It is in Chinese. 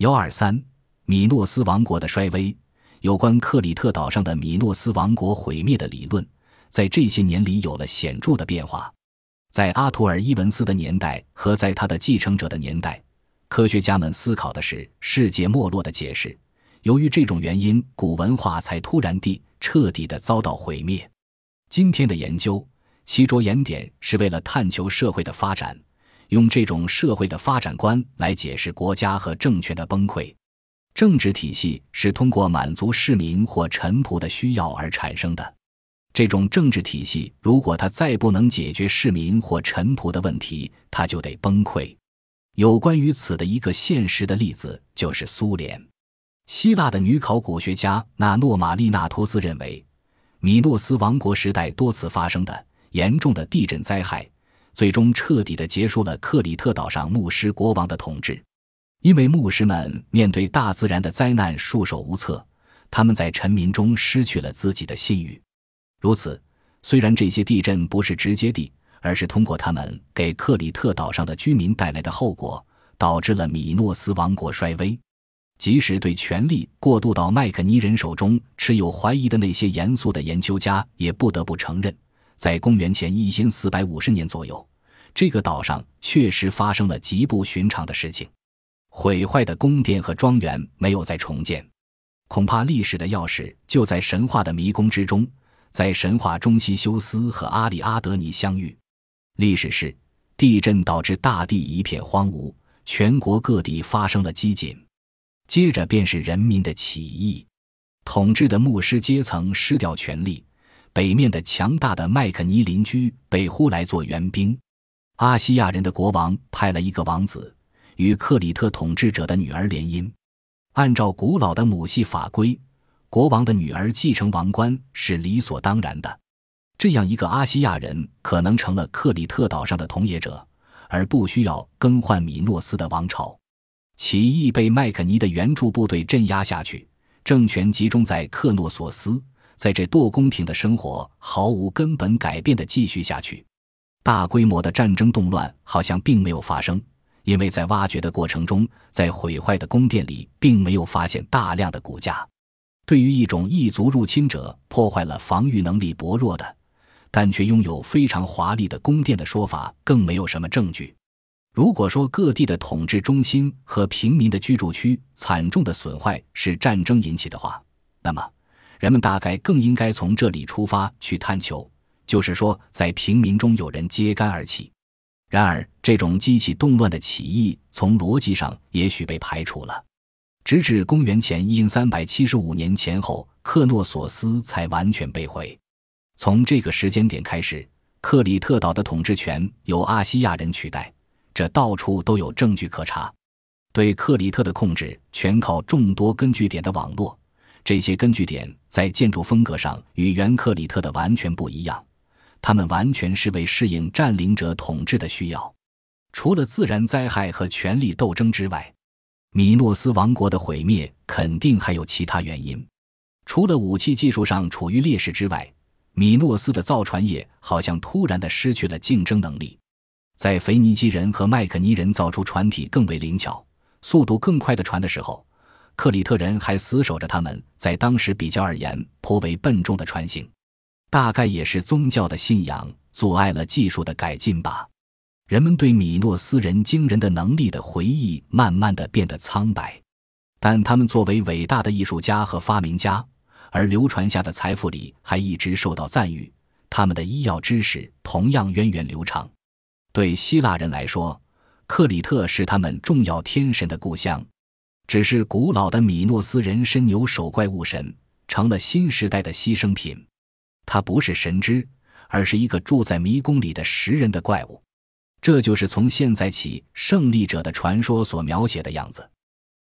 幺二三，米诺斯王国的衰微。有关克里特岛上的米诺斯王国毁灭的理论，在这些年里有了显著的变化。在阿图尔·伊文斯的年代和在他的继承者的年代，科学家们思考的是世界没落的解释。由于这种原因，古文化才突然地、彻底地遭到毁灭。今天的研究，其着眼点是为了探求社会的发展，用这种社会的发展观来解释国家和政权的崩溃。政治体系是通过满足市民或臣仆的需要而产生的。这种政治体系，如果它再不能解决市民或臣仆的问题，它就得崩溃。有关于此的一个现实的例子就是苏联。希腊的女考古学家纳诺玛丽娜托斯认为，米诺斯王国时代多次发生的严重的地震灾害，最终彻底的结束了克里特岛上牧师国王的统治。因为牧师们面对大自然的灾难束手无策，他们在臣民中失去了自己的信誉。如此，虽然这些地震不是直接地，而是通过他们给克里特岛上的居民带来的后果，导致了米诺斯王国衰微。即使对权力过渡到麦克尼人手中持有怀疑的那些严肃的研究家，也不得不承认，在公元前一千四百五十年左右，这个岛上确实发生了极不寻常的事情。毁坏的宫殿和庄园没有再重建，恐怕历史的钥匙就在神话的迷宫之中。在神话中，西修斯和阿里阿德尼相遇。历史是地震导致大地一片荒芜，全国各地发生了饥馑。接着便是人民的起义，统治的牧师阶层失掉权力，北面的强大的麦克尼邻居被呼来做援兵。阿西亚人的国王派了一个王子与克里特统治者的女儿联姻。按照古老的母系法规，国王的女儿继承王冠是理所当然的。这样一个阿西亚人可能成了克里特岛上的统冶者，而不需要更换米诺斯的王朝。起义被麦肯尼的援助部队镇压下去，政权集中在克诺索斯。在这堕宫廷的生活毫无根本改变的继续下去，大规模的战争动乱好像并没有发生，因为在挖掘的过程中，在毁坏的宫殿里并没有发现大量的骨架。对于一种异族入侵者破坏了防御能力薄弱的，但却拥有非常华丽的宫殿的说法，更没有什么证据。如果说各地的统治中心和平民的居住区惨重的损坏是战争引起的话，那么人们大概更应该从这里出发去探求，就是说，在平民中有人揭竿而起。然而，这种激起动乱的起义从逻辑上也许被排除了，直至公元前一三百七十五年前后，克诺索斯才完全被毁。从这个时间点开始，克里特岛的统治权由阿西亚人取代。这到处都有证据可查，对克里特的控制全靠众多根据点的网络。这些根据点在建筑风格上与原克里特的完全不一样，他们完全是为适应占领者统治的需要。除了自然灾害和权力斗争之外，米诺斯王国的毁灭肯定还有其他原因。除了武器技术上处于劣势之外，米诺斯的造船业好像突然的失去了竞争能力。在腓尼基人和麦克尼人造出船体更为灵巧、速度更快的船的时候，克里特人还死守着他们在当时比较而言颇为笨重的船型。大概也是宗教的信仰阻碍了技术的改进吧。人们对米诺斯人惊人的能力的回忆慢慢的变得苍白，但他们作为伟大的艺术家和发明家，而流传下的财富里还一直受到赞誉。他们的医药知识同样源远流长。对希腊人来说，克里特是他们重要天神的故乡。只是古老的米诺斯人身牛首怪物神成了新时代的牺牲品。他不是神之，而是一个住在迷宫里的食人的怪物。这就是从现在起胜利者的传说所描写的样子。